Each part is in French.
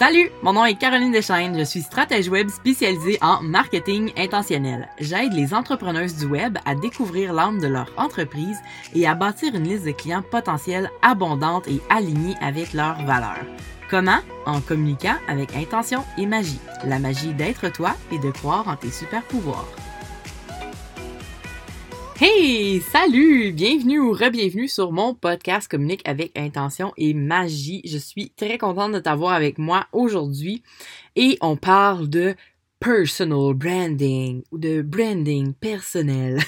Salut, mon nom est Caroline Deschaines, je suis stratège web spécialisée en marketing intentionnel. J'aide les entrepreneuses du web à découvrir l'âme de leur entreprise et à bâtir une liste de clients potentiels abondante et alignée avec leurs valeurs. Comment? En communiquant avec intention et magie. La magie d'être toi et de croire en tes super pouvoirs. Hey, salut, bienvenue ou re-bienvenue sur mon podcast Communique avec intention et magie. Je suis très contente de t'avoir avec moi aujourd'hui et on parle de personal branding ou de branding personnel.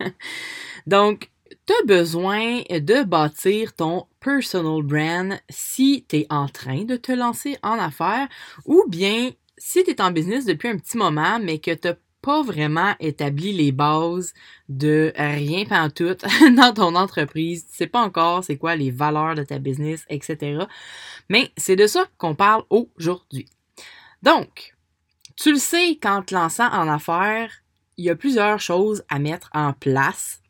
Donc, tu as besoin de bâtir ton personal brand si tu es en train de te lancer en affaires ou bien si tu es en business depuis un petit moment mais que tu pas vraiment établi les bases de rien tout dans ton entreprise. Tu sais pas encore c'est quoi les valeurs de ta business, etc. Mais c'est de ça qu'on parle aujourd'hui. Donc, tu le sais, quand te lançant en affaires, il y a plusieurs choses à mettre en place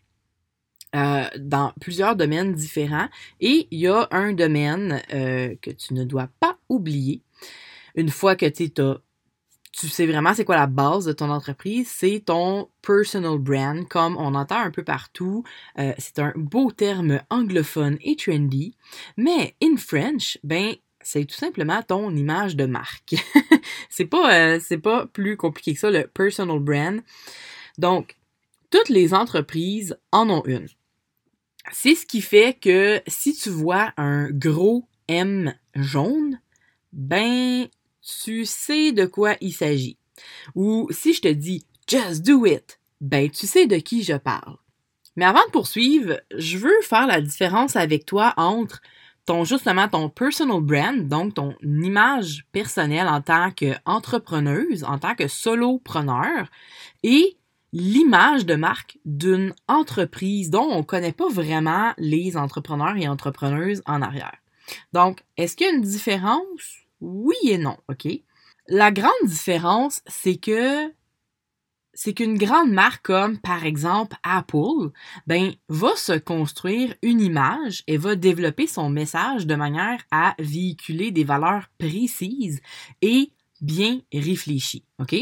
euh, dans plusieurs domaines différents et il y a un domaine euh, que tu ne dois pas oublier. Une fois que tu as tu sais vraiment c'est quoi la base de ton entreprise, c'est ton personal brand, comme on entend un peu partout. Euh, c'est un beau terme anglophone et trendy, mais in French, ben c'est tout simplement ton image de marque. c'est pas euh, c'est pas plus compliqué que ça le personal brand. Donc toutes les entreprises en ont une. C'est ce qui fait que si tu vois un gros M jaune, ben tu sais de quoi il s'agit. Ou si je te dis just do it, ben tu sais de qui je parle. Mais avant de poursuivre, je veux faire la différence avec toi entre ton justement ton personal brand, donc ton image personnelle en tant qu'entrepreneuse, en tant que solopreneur, et l'image de marque d'une entreprise dont on ne connaît pas vraiment les entrepreneurs et entrepreneuses en arrière. Donc, est-ce qu'il y a une différence? Oui et non, OK? La grande différence, c'est que c'est qu'une grande marque comme par exemple Apple, ben va se construire une image et va développer son message de manière à véhiculer des valeurs précises et bien réfléchies, OK?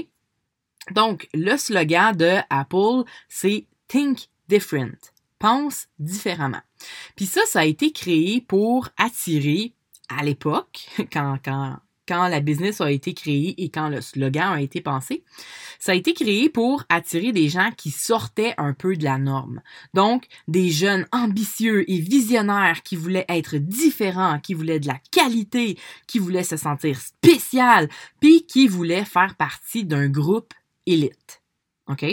Donc le slogan de Apple, c'est Think Different. Pense différemment. Puis ça, ça a été créé pour attirer à l'époque, quand, quand, quand la business a été créée et quand le slogan a été pensé, ça a été créé pour attirer des gens qui sortaient un peu de la norme. Donc, des jeunes ambitieux et visionnaires qui voulaient être différents, qui voulaient de la qualité, qui voulaient se sentir spécial, puis qui voulaient faire partie d'un groupe élite. OK?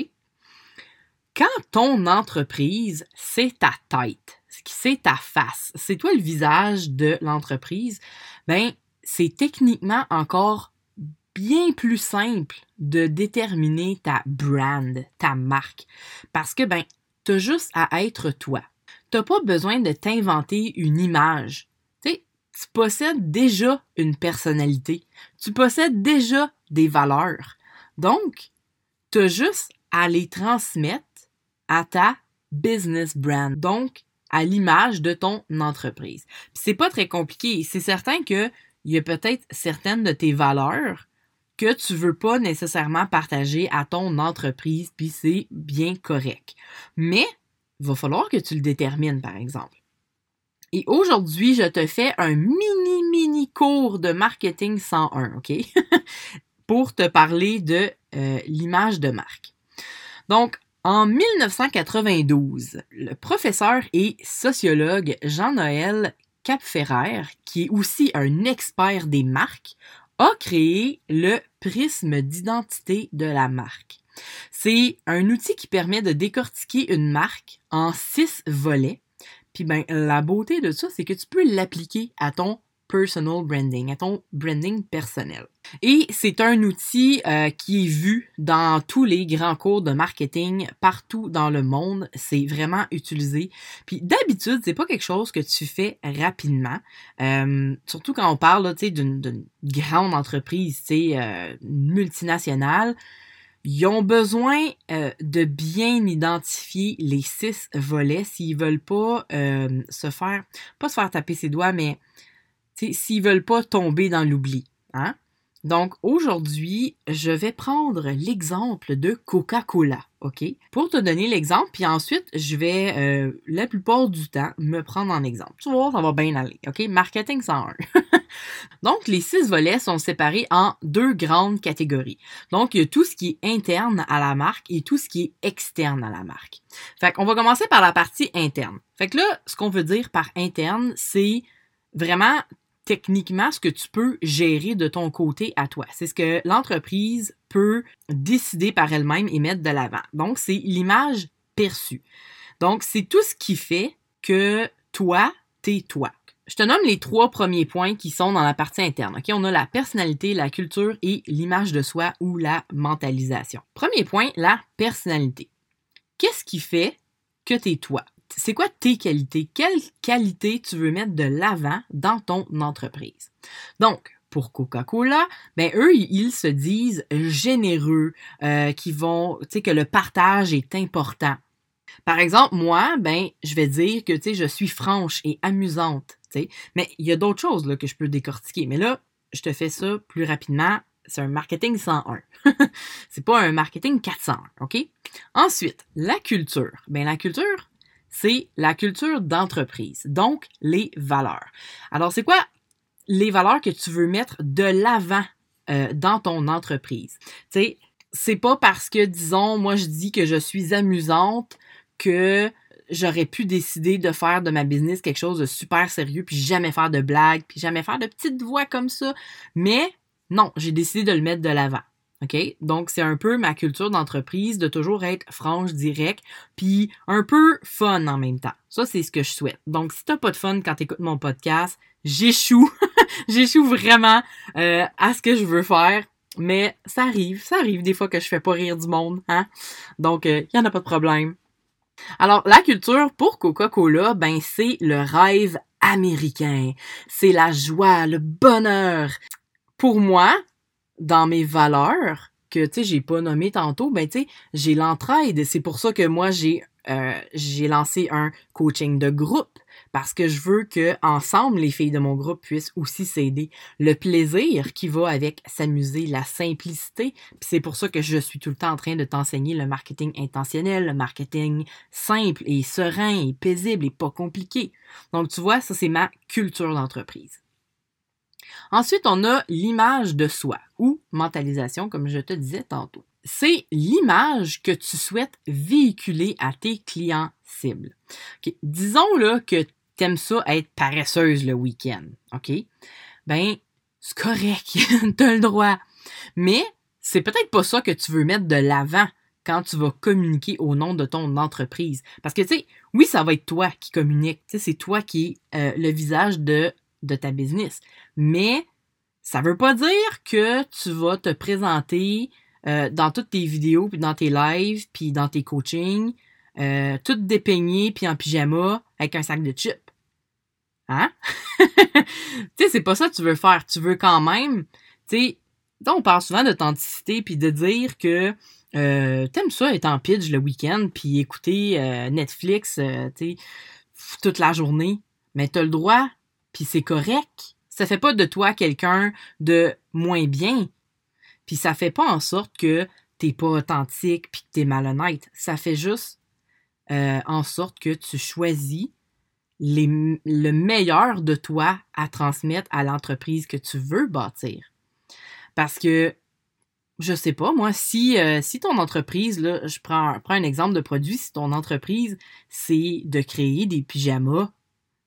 Quand ton entreprise, c'est ta tête, c'est ta face, c'est toi le visage de l'entreprise, ben, c'est techniquement encore bien plus simple de déterminer ta brand, ta marque. Parce que, ben, t'as juste à être toi. T'as pas besoin de t'inventer une image. Tu possèdes déjà une personnalité. Tu possèdes déjà des valeurs. Donc, t'as juste à les transmettre à ta business brand, donc à l'image de ton entreprise. C'est pas très compliqué. C'est certain que il y a peut-être certaines de tes valeurs que tu veux pas nécessairement partager à ton entreprise, puis c'est bien correct. Mais il va falloir que tu le détermines, par exemple. Et aujourd'hui, je te fais un mini, mini cours de marketing 101, OK? Pour te parler de euh, l'image de marque. Donc, en 1992, le professeur et sociologue Jean-Noël Capferrer, qui est aussi un expert des marques, a créé le prisme d'identité de la marque. C'est un outil qui permet de décortiquer une marque en six volets. Puis ben, la beauté de ça, c'est que tu peux l'appliquer à ton personal branding, à ton branding personnel. Et c'est un outil euh, qui est vu dans tous les grands cours de marketing partout dans le monde. C'est vraiment utilisé. Puis d'habitude, c'est pas quelque chose que tu fais rapidement. Euh, surtout quand on parle d'une grande entreprise, euh, multinationale Ils ont besoin euh, de bien identifier les six volets s'ils veulent pas se faire, pas se faire taper ses doigts, mais s'ils veulent pas tomber dans l'oubli. Hein? Donc aujourd'hui, je vais prendre l'exemple de Coca-Cola, OK? Pour te donner l'exemple, puis ensuite, je vais euh, la plupart du temps me prendre en exemple. Tu vois, ça va bien aller, OK? Marketing 101. Donc, les six volets sont séparés en deux grandes catégories. Donc, il y a tout ce qui est interne à la marque et tout ce qui est externe à la marque. Fait qu'on va commencer par la partie interne. Fait que là, ce qu'on veut dire par interne, c'est vraiment techniquement ce que tu peux gérer de ton côté à toi. C'est ce que l'entreprise peut décider par elle-même et mettre de l'avant. Donc, c'est l'image perçue. Donc, c'est tout ce qui fait que toi, t'es toi. Je te nomme les trois premiers points qui sont dans la partie interne. On a la personnalité, la culture et l'image de soi ou la mentalisation. Premier point, la personnalité. Qu'est-ce qui fait que t'es toi? C'est quoi tes qualités? Quelles qualités tu veux mettre de l'avant dans ton entreprise? Donc, pour Coca-Cola, ben eux, ils se disent généreux, euh, qui vont, tu sais, que le partage est important. Par exemple, moi, ben, je vais dire que, tu sais, je suis franche et amusante, tu sais. Mais il y a d'autres choses, là, que je peux décortiquer. Mais là, je te fais ça plus rapidement. C'est un marketing 101. c'est pas un marketing 400, OK? Ensuite, la culture. Ben, la culture, c'est la culture d'entreprise, donc les valeurs. Alors, c'est quoi les valeurs que tu veux mettre de l'avant euh, dans ton entreprise? Tu sais, c'est pas parce que, disons, moi je dis que je suis amusante que j'aurais pu décider de faire de ma business quelque chose de super sérieux, puis jamais faire de blagues, puis jamais faire de petites voix comme ça. Mais non, j'ai décidé de le mettre de l'avant. OK? Donc, c'est un peu ma culture d'entreprise de toujours être franche, direct, puis un peu fun en même temps. Ça, c'est ce que je souhaite. Donc, si t'as pas de fun quand t'écoutes mon podcast, j'échoue. j'échoue vraiment euh, à ce que je veux faire. Mais ça arrive, ça arrive des fois que je fais pas rire du monde, hein? Donc, il euh, y en a pas de problème. Alors, la culture pour Coca-Cola, ben, c'est le rêve américain. C'est la joie, le bonheur. Pour moi, dans mes valeurs que tu sais j'ai pas nommé tantôt, ben tu sais j'ai l'entraide. C'est pour ça que moi j'ai euh, j'ai lancé un coaching de groupe parce que je veux que ensemble les filles de mon groupe puissent aussi s'aider. Le plaisir qui va avec s'amuser, la simplicité, c'est pour ça que je suis tout le temps en train de t'enseigner le marketing intentionnel, le marketing simple et serein et paisible et pas compliqué. Donc tu vois, ça c'est ma culture d'entreprise. Ensuite, on a l'image de soi ou mentalisation, comme je te disais tantôt. C'est l'image que tu souhaites véhiculer à tes clients cibles. Disons là que tu aimes ça être paresseuse le week-end, OK? Ben, c'est correct, as le droit. Mais c'est peut-être pas ça que tu veux mettre de l'avant quand tu vas communiquer au nom de ton entreprise. Parce que, tu sais, oui, ça va être toi qui communique. C'est toi qui es euh, le visage de de ta business. Mais ça veut pas dire que tu vas te présenter euh, dans toutes tes vidéos, puis dans tes lives, puis dans tes coachings, euh, tout dépeigné, puis en pyjama, avec un sac de chips. Hein? tu sais, c'est pas ça que tu veux faire. Tu veux quand même, tu sais, on parle souvent d'authenticité, puis de dire que euh, t'aimes ça être en pitch le week-end, puis écouter euh, Netflix, tu sais, toute la journée. Mais t'as le droit puis c'est correct. Ça fait pas de toi quelqu'un de moins bien. Puis ça fait pas en sorte que t'es pas authentique puis que t'es malhonnête. Ça fait juste euh, en sorte que tu choisis le meilleur de toi à transmettre à l'entreprise que tu veux bâtir. Parce que je sais pas, moi, si, euh, si ton entreprise, là, je prends, prends un exemple de produit, si ton entreprise, c'est de créer des pyjamas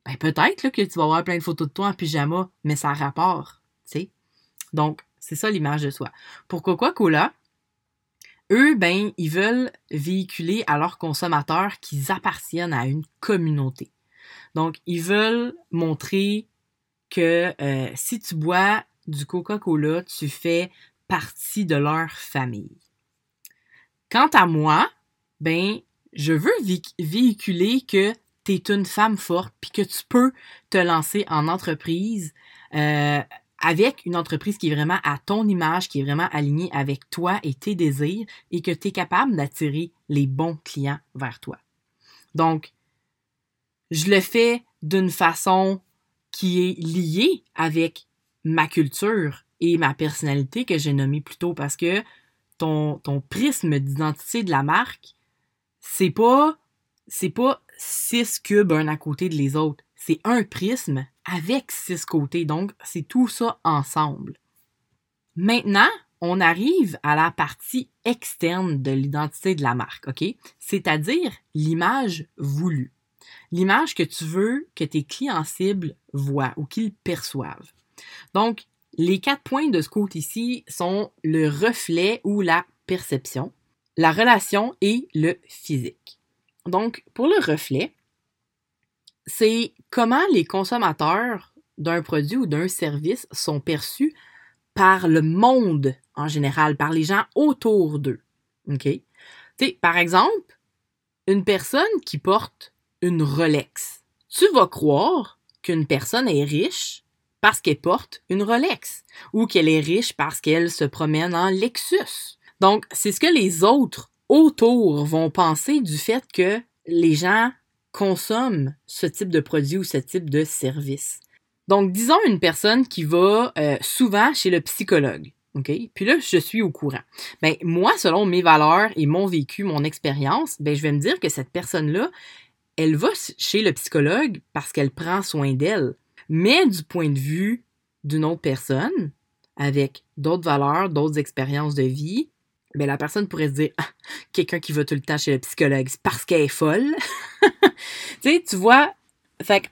ben peut-être que tu vas avoir plein de photos de toi en pyjama, mais ça rapport, tu sais. Donc, c'est ça l'image de soi. Pour Coca-Cola, eux, ben, ils veulent véhiculer à leurs consommateurs qu'ils appartiennent à une communauté. Donc, ils veulent montrer que euh, si tu bois du Coca-Cola, tu fais partie de leur famille. Quant à moi, ben, je veux véhiculer que tu es une femme forte, puis que tu peux te lancer en entreprise euh, avec une entreprise qui est vraiment à ton image, qui est vraiment alignée avec toi et tes désirs et que tu es capable d'attirer les bons clients vers toi. Donc, je le fais d'une façon qui est liée avec ma culture et ma personnalité que j'ai nommée plus tôt parce que ton, ton prisme d'identité de la marque, c'est pas c'est pas six cubes un à côté de les autres. C'est un prisme avec six côtés. Donc, c'est tout ça ensemble. Maintenant, on arrive à la partie externe de l'identité de la marque, OK? C'est-à-dire l'image voulue. L'image que tu veux que tes clients cibles voient ou qu'ils perçoivent. Donc, les quatre points de ce côté ici sont le reflet ou la perception, la relation et le physique. Donc, pour le reflet, c'est comment les consommateurs d'un produit ou d'un service sont perçus par le monde en général, par les gens autour d'eux. OK? par exemple, une personne qui porte une Rolex. Tu vas croire qu'une personne est riche parce qu'elle porte une Rolex ou qu'elle est riche parce qu'elle se promène en Lexus. Donc, c'est ce que les autres autour vont penser du fait que les gens consomment ce type de produit ou ce type de service. Donc, disons une personne qui va euh, souvent chez le psychologue. OK? Puis là, je suis au courant. Ben, moi, selon mes valeurs et mon vécu, mon expérience, ben, je vais me dire que cette personne-là, elle va chez le psychologue parce qu'elle prend soin d'elle. Mais du point de vue d'une autre personne, avec d'autres valeurs, d'autres expériences de vie, ben la personne pourrait se dire ah, quelqu'un qui va tout le temps chez le psychologue, c'est parce qu'elle est folle. tu sais, tu vois,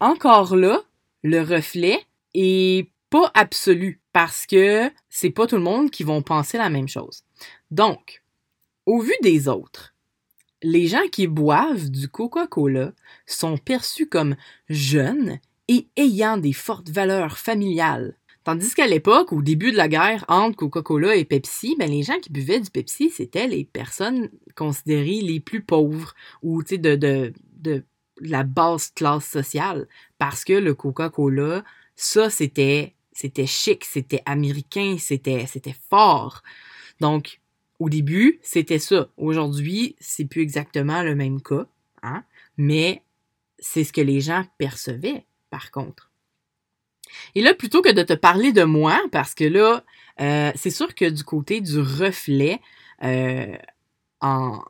encore là, le reflet est pas absolu parce que c'est pas tout le monde qui vont penser la même chose. Donc, au vu des autres, les gens qui boivent du Coca-Cola sont perçus comme jeunes et ayant des fortes valeurs familiales. Tandis qu'à l'époque, au début de la guerre entre Coca-Cola et Pepsi, ben les gens qui buvaient du Pepsi, c'était les personnes considérées les plus pauvres ou de, de, de la basse classe sociale. Parce que le Coca-Cola, ça, c'était c'était chic, c'était américain, c'était c'était fort. Donc, au début, c'était ça. Aujourd'hui, c'est plus exactement le même cas, hein? mais c'est ce que les gens percevaient, par contre. Et là, plutôt que de te parler de moi, parce que là, euh, c'est sûr que du côté du reflet, euh, en,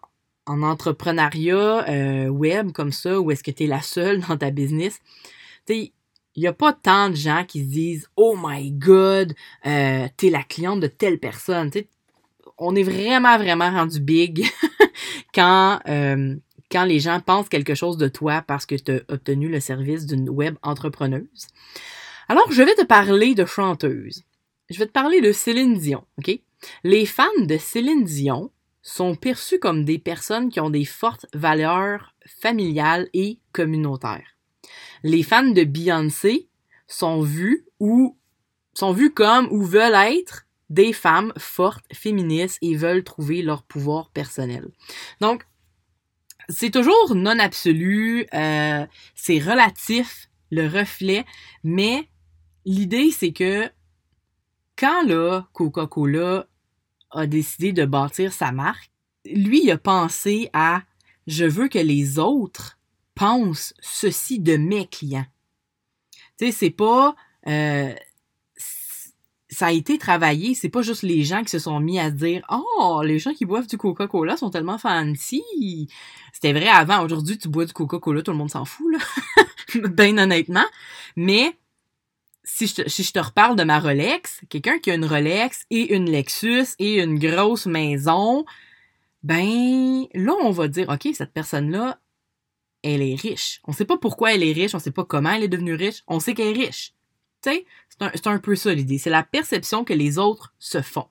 en, entrepreneuriat euh, web comme ça, où est-ce que tu es la seule dans ta business, il n'y a pas tant de gens qui se disent Oh my God, euh, t'es la cliente de telle personne. on est vraiment, vraiment rendu big quand, euh, quand les gens pensent quelque chose de toi parce que tu as obtenu le service d'une web entrepreneuse. Alors, je vais te parler de chanteuse. Je vais te parler de Céline Dion? Les fans de Céline Dion sont perçus comme des personnes qui ont des fortes valeurs familiales et communautaires. Les fans de Beyoncé sont vus ou sont vus comme ou veulent être des femmes fortes, féministes et veulent trouver leur pouvoir personnel. Donc, c'est toujours non absolu, euh, c'est relatif, le reflet, mais l'idée, c'est que quand là, Coca-Cola a décidé de bâtir sa marque, lui, il a pensé à je veux que les autres pensent ceci de mes clients. Tu sais, c'est pas. Euh, ça a été travaillé, c'est pas juste les gens qui se sont mis à dire Oh, les gens qui boivent du Coca-Cola sont tellement fancy. C'était vrai avant, aujourd'hui, tu bois du Coca-Cola, tout le monde s'en fout, là. ben honnêtement. Mais si je, te, si je te reparle de ma Rolex, quelqu'un qui a une Rolex et une Lexus et une grosse maison, ben là, on va dire, OK, cette personne-là, elle est riche. On sait pas pourquoi elle est riche, on sait pas comment elle est devenue riche, on sait qu'elle est riche. Tu sais, c'est un, un peu ça l'idée. C'est la perception que les autres se font.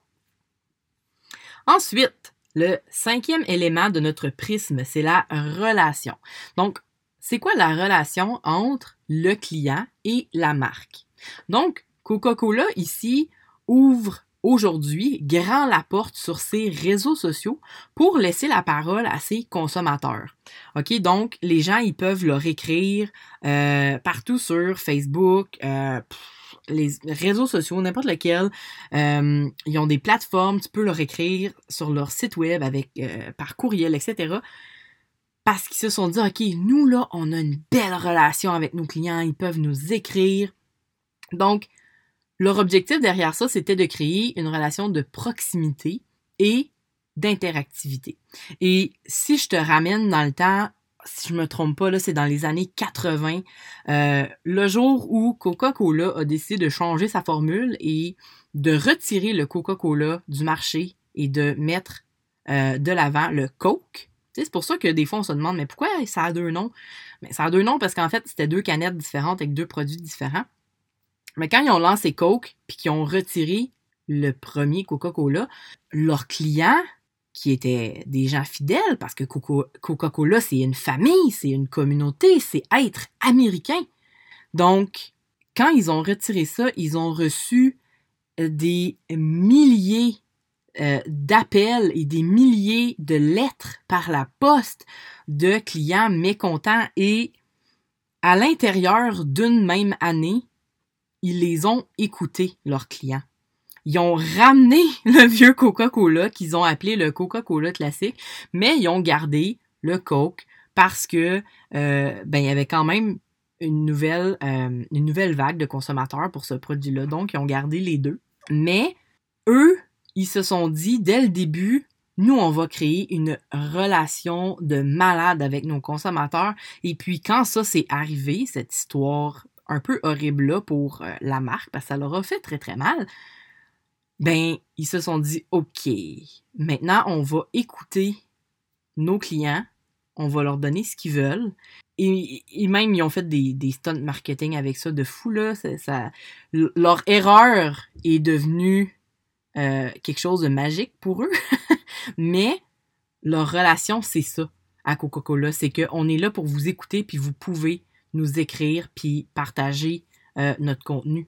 Ensuite, le cinquième élément de notre prisme, c'est la relation. Donc, c'est quoi la relation entre le client et la marque? Donc, Coca-Cola ici ouvre aujourd'hui grand la porte sur ses réseaux sociaux pour laisser la parole à ses consommateurs. OK, donc les gens ils peuvent leur écrire euh, partout sur Facebook, euh, les réseaux sociaux, n'importe lequel. Euh, ils ont des plateformes, tu peux leur écrire sur leur site web avec par courriel, etc. Parce qu'ils se sont dit, OK, nous là, on a une belle relation avec nos clients, ils peuvent nous écrire. Donc, leur objectif derrière ça, c'était de créer une relation de proximité et d'interactivité. Et si je te ramène dans le temps, si je me trompe pas, là, c'est dans les années 80, euh, le jour où Coca-Cola a décidé de changer sa formule et de retirer le Coca-Cola du marché et de mettre euh, de l'avant le Coke. C'est pour ça que des fois on se demande mais pourquoi ça a deux noms? Mais ça a deux noms parce qu'en fait c'était deux canettes différentes avec deux produits différents. Mais quand ils ont lancé Coke puis qu'ils ont retiré le premier Coca-Cola, leurs clients qui étaient des gens fidèles, parce que Coca-Cola, c'est une famille, c'est une communauté, c'est être américain. Donc, quand ils ont retiré ça, ils ont reçu euh, des milliers euh, d'appels et des milliers de lettres par la poste de clients mécontents et à l'intérieur d'une même année, ils les ont écoutés, leurs clients ils ont ramené le vieux Coca-Cola qu'ils ont appelé le Coca-Cola classique, mais ils ont gardé le Coke parce que euh, ben il y avait quand même une nouvelle euh, une nouvelle vague de consommateurs pour ce produit-là, donc ils ont gardé les deux. Mais eux, ils se sont dit dès le début, nous, on va créer une relation de malade avec nos consommateurs. Et puis, quand ça s'est arrivé, cette histoire un peu horrible-là pour euh, la marque, parce que ça leur a fait très, très mal, ben, ils se sont dit, OK, maintenant, on va écouter nos clients, on va leur donner ce qu'ils veulent. Et, même, ils ont fait des, des stunts marketing avec ça de fou, là. Ça, leur erreur est devenue euh, quelque chose de magique pour eux. Mais leur relation, c'est ça à Coca-Cola. C'est qu'on est là pour vous écouter, puis vous pouvez nous écrire, puis partager euh, notre contenu.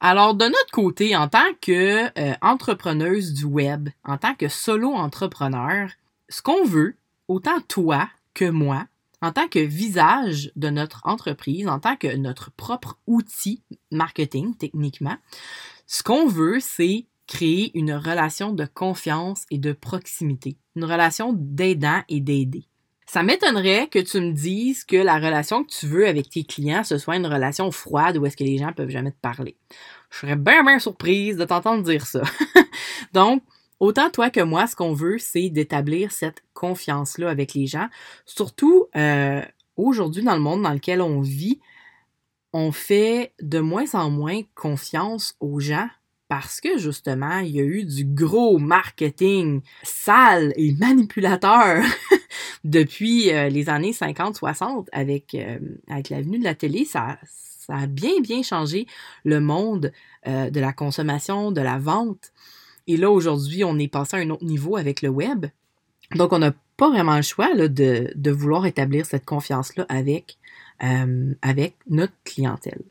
Alors, de notre côté, en tant que euh, du web, en tant que solo entrepreneur, ce qu'on veut, autant toi que moi, en tant que visage de notre entreprise, en tant que notre propre outil marketing techniquement, ce qu'on veut, c'est créer une relation de confiance et de proximité, une relation d'aidant et d'aider. Ça m'étonnerait que tu me dises que la relation que tu veux avec tes clients, ce soit une relation froide où est-ce que les gens peuvent jamais te parler. Je serais bien, bien surprise de t'entendre dire ça. Donc, autant toi que moi, ce qu'on veut, c'est d'établir cette confiance-là avec les gens. Surtout, euh, aujourd'hui, dans le monde dans lequel on vit, on fait de moins en moins confiance aux gens parce que justement, il y a eu du gros marketing sale et manipulateur depuis euh, les années 50-60 avec, euh, avec l'avenue de la télé. Ça, ça a bien, bien changé le monde euh, de la consommation, de la vente. Et là, aujourd'hui, on est passé à un autre niveau avec le web. Donc, on n'a pas vraiment le choix là, de, de, vouloir établir cette confiance-là avec, avec notre clientèle.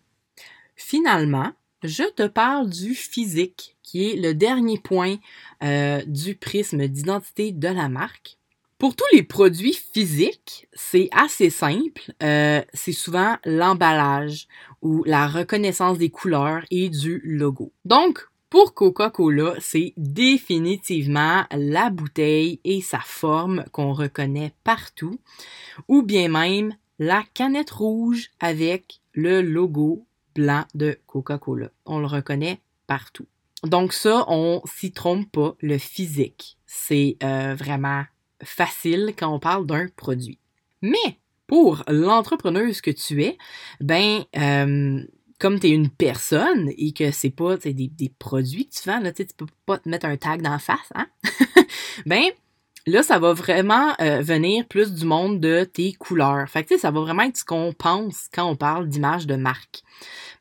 Finalement, je te parle du physique, qui est le dernier point euh, du prisme d'identité de la marque. Pour tous les produits physiques, c'est assez simple. Euh, c'est souvent l'emballage ou la reconnaissance des couleurs et du logo. Donc, pour Coca-Cola, c'est définitivement la bouteille et sa forme qu'on reconnaît partout, ou bien même la canette rouge avec le logo blanc de Coca-Cola. On le reconnaît partout. Donc ça, on s'y trompe pas, le physique. C'est euh, vraiment facile quand on parle d'un produit. Mais pour l'entrepreneuse que tu es, ben euh, comme tu es une personne et que c'est pas des, produits que tu vends, là, tu peux pas te mettre un tag la face, hein? ben Là, ça va vraiment euh, venir plus du monde de tes couleurs. Fait que, ça va vraiment être ce qu'on pense quand on parle d'image de marque.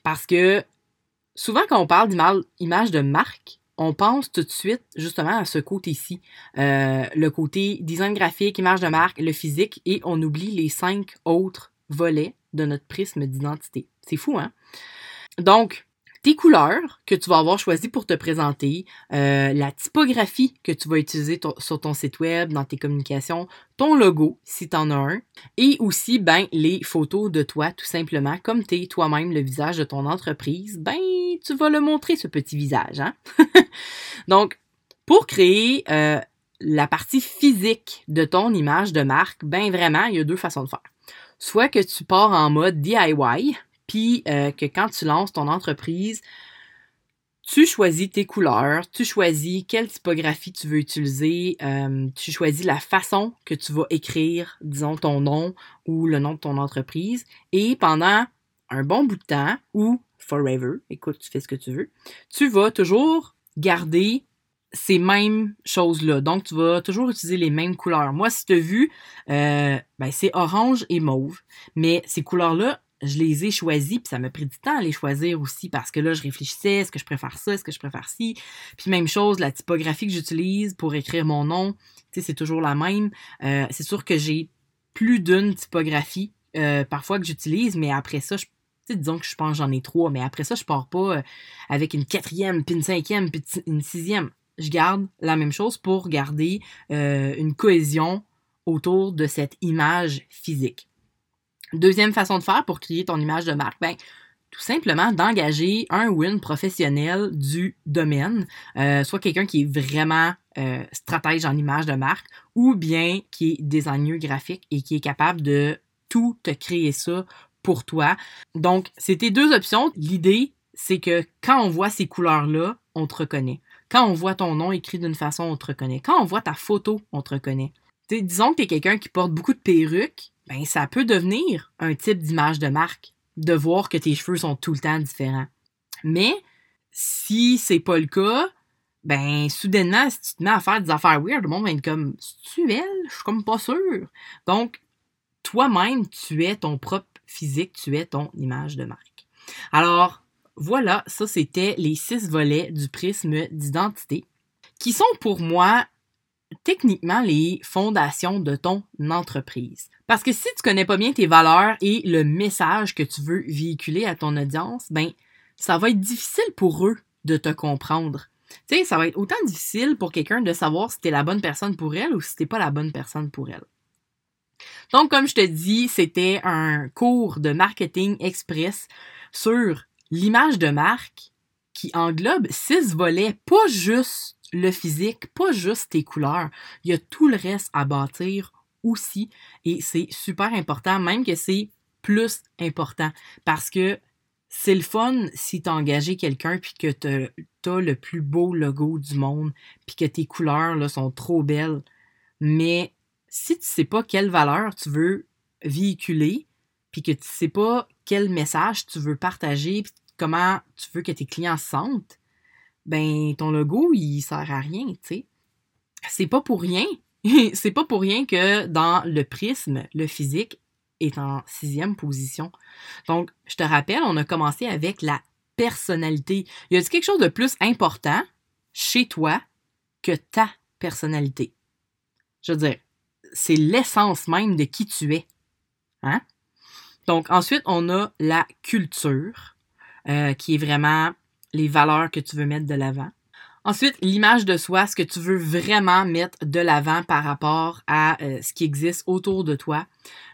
Parce que souvent, quand on parle d'image de marque, on pense tout de suite justement à ce côté-ci. Euh, le côté design graphique, image de marque, le physique, et on oublie les cinq autres volets de notre prisme d'identité. C'est fou, hein? Donc, tes couleurs que tu vas avoir choisies pour te présenter, euh, la typographie que tu vas utiliser sur ton site web, dans tes communications, ton logo, si tu en as un, et aussi, ben, les photos de toi, tout simplement, comme tu es toi-même le visage de ton entreprise, ben, tu vas le montrer, ce petit visage, hein? Donc, pour créer euh, la partie physique de ton image de marque, ben vraiment, il y a deux façons de faire. Soit que tu pars en mode DIY, puis euh, que quand tu lances ton entreprise, tu choisis tes couleurs, tu choisis quelle typographie tu veux utiliser, euh, tu choisis la façon que tu vas écrire, disons, ton nom ou le nom de ton entreprise. Et pendant un bon bout de temps, ou forever, écoute, tu fais ce que tu veux, tu vas toujours garder ces mêmes choses-là. Donc, tu vas toujours utiliser les mêmes couleurs. Moi, si tu as vu, euh, ben, c'est orange et mauve. Mais ces couleurs-là, je les ai choisies, puis ça m'a pris du temps à les choisir aussi, parce que là, je réfléchissais, est-ce que je préfère ça, est-ce que je préfère ci? Puis même chose, la typographie que j'utilise pour écrire mon nom, tu sais, c'est toujours la même. Euh, c'est sûr que j'ai plus d'une typographie euh, parfois que j'utilise, mais après ça, disons que je pense j'en ai trois, mais après ça, je pars pas avec une quatrième, puis une cinquième, puis une sixième je garde la même chose pour garder euh, une cohésion autour de cette image physique. Deuxième façon de faire pour créer ton image de marque, ben, tout simplement d'engager un une professionnel du domaine, euh, soit quelqu'un qui est vraiment euh, stratège en image de marque, ou bien qui est designer graphique et qui est capable de tout te créer ça pour toi. Donc, tes deux options. L'idée, c'est que quand on voit ces couleurs-là, on te reconnaît. Quand on voit ton nom écrit d'une façon, on te reconnaît. Quand on voit ta photo, on te reconnaît. disons que tu es quelqu'un qui porte beaucoup de perruques, ben ça peut devenir un type d'image de marque, de voir que tes cheveux sont tout le temps différents. Mais si c'est pas le cas, ben soudainement, si tu te mets à faire des affaires weird, le monde va être comme tu elle? Je suis comme pas sûr. Donc, toi-même, tu es ton propre physique, tu es ton image de marque. Alors, voilà, ça c'était les six volets du prisme d'identité, qui sont pour moi techniquement les fondations de ton entreprise. Parce que si tu connais pas bien tes valeurs et le message que tu veux véhiculer à ton audience, ben ça va être difficile pour eux de te comprendre. Tu sais, ça va être autant difficile pour quelqu'un de savoir si tu es la bonne personne pour elle ou si t'es pas la bonne personne pour elle. Donc, comme je te dis, c'était un cours de marketing express sur l'image de marque qui englobe six volets, pas juste le physique, pas juste tes couleurs. Il y a tout le reste à bâtir aussi et c'est super important, même que c'est plus important parce que c'est le fun si t'as engagé quelqu'un puis que t'as le plus beau logo du monde puis que tes couleurs sont trop belles. Mais si tu sais pas quelle valeur tu veux véhiculer puis que tu sais pas quel message tu veux partager comment tu veux que tes clients sentent, ben ton logo, il sert à rien, tu sais. C'est pas pour rien. c'est pas pour rien que dans le prisme, le physique est en sixième position. Donc, je te rappelle, on a commencé avec la personnalité. Y a quelque chose de plus important chez toi que ta personnalité? Je veux dire, c'est l'essence même de qui tu es. Hein? Donc, ensuite, on a la culture. Euh, qui est vraiment les valeurs que tu veux mettre de l'avant. Ensuite, l'image de soi, ce que tu veux vraiment mettre de l'avant par rapport à euh, ce qui existe autour de toi.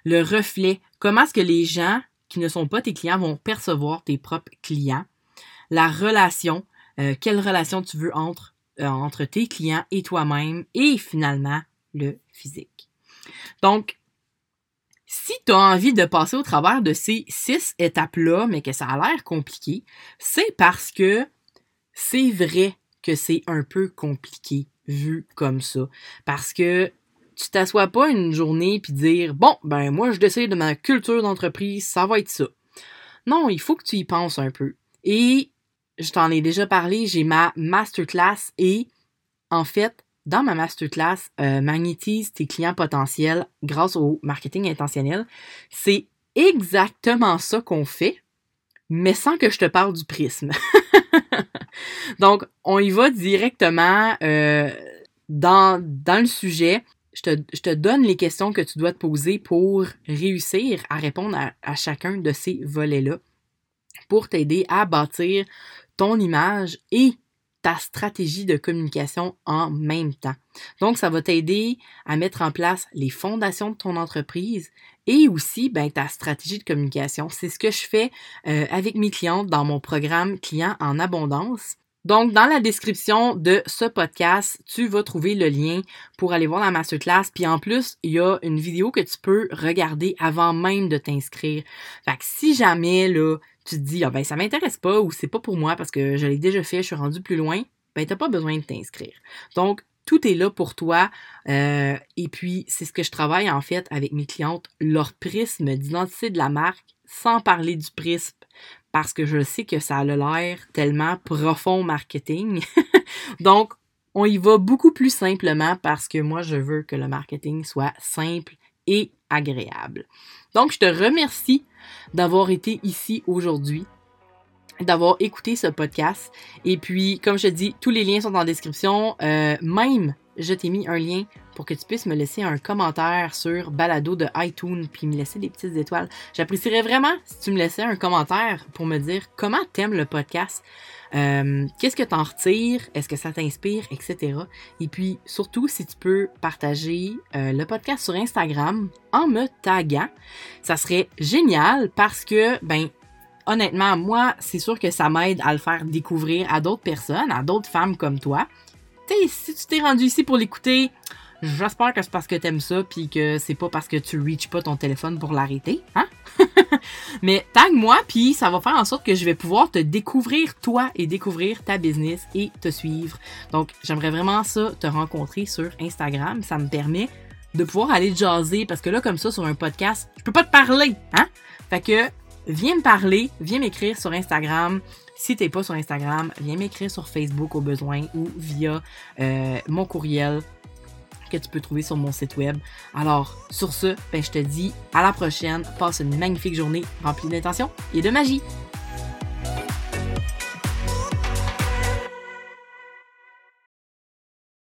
Le reflet, comment est-ce que les gens qui ne sont pas tes clients vont percevoir tes propres clients. La relation, euh, quelle relation tu veux entre, entre tes clients et toi-même. Et finalement, le physique. Donc, si tu as envie de passer au travers de ces six étapes-là, mais que ça a l'air compliqué, c'est parce que c'est vrai que c'est un peu compliqué vu comme ça. Parce que tu t'assois pas une journée puis dire bon ben moi je décide de ma culture d'entreprise, ça va être ça. Non, il faut que tu y penses un peu. Et je t'en ai déjà parlé, j'ai ma masterclass et en fait, dans ma masterclass euh, Magnétise tes clients potentiels grâce au marketing intentionnel, c'est exactement ça qu'on fait, mais sans que je te parle du prisme. Donc, on y va directement euh, dans, le sujet. Je te, je te, donne les questions que tu dois te poser pour réussir à répondre à, à chacun de ces volets-là. pour t'aider à bâtir ton image et ta stratégie de communication en même temps. Donc, ça va t'aider à mettre en place les fondations de ton entreprise et aussi ben, ta stratégie de communication. C'est ce que je fais euh, avec mes clientes dans mon programme Clients en abondance. Donc, dans la description de ce podcast, tu vas trouver le lien pour aller voir la masterclass. Puis en plus, il y a une vidéo que tu peux regarder avant même de t'inscrire. Fait que si jamais là, tu te dis, ah ben ça m'intéresse pas ou c'est pas pour moi parce que je l'ai déjà fait, je suis rendu plus loin, ben t'as pas besoin de t'inscrire. Donc, tout est là pour toi. Euh, et puis, c'est ce que je travaille en fait avec mes clientes, leur prisme d'identité de la marque, sans parler du prisme, parce que je sais que ça a l'air tellement profond marketing. Donc, on y va beaucoup plus simplement parce que moi, je veux que le marketing soit simple agréable. Donc, je te remercie d'avoir été ici aujourd'hui d'avoir écouté ce podcast. Et puis, comme je te dis, tous les liens sont en description. Euh, même, je t'ai mis un lien pour que tu puisses me laisser un commentaire sur Balado de iTunes, puis me laisser des petites étoiles. J'apprécierais vraiment si tu me laissais un commentaire pour me dire comment t'aimes le podcast, euh, qu'est-ce que t'en retires, est-ce que ça t'inspire, etc. Et puis, surtout, si tu peux partager euh, le podcast sur Instagram en me taguant, ça serait génial parce que, ben, honnêtement, moi, c'est sûr que ça m'aide à le faire découvrir à d'autres personnes, à d'autres femmes comme toi. Si tu t'es rendu ici pour l'écouter, j'espère que c'est parce que t'aimes ça, puis que c'est pas parce que tu reaches pas ton téléphone pour l'arrêter, hein? Mais tag-moi, puis ça va faire en sorte que je vais pouvoir te découvrir toi et découvrir ta business et te suivre. Donc, j'aimerais vraiment ça, te rencontrer sur Instagram. Ça me permet de pouvoir aller jaser, parce que là, comme ça, sur un podcast, je peux pas te parler, hein? Fait que viens me parler, viens m'écrire sur Instagram. Si t'es pas sur Instagram, viens m'écrire sur Facebook au besoin ou via euh, mon courriel que tu peux trouver sur mon site web. Alors, sur ce, ben, je te dis à la prochaine. Passe une magnifique journée remplie d'intention et de magie.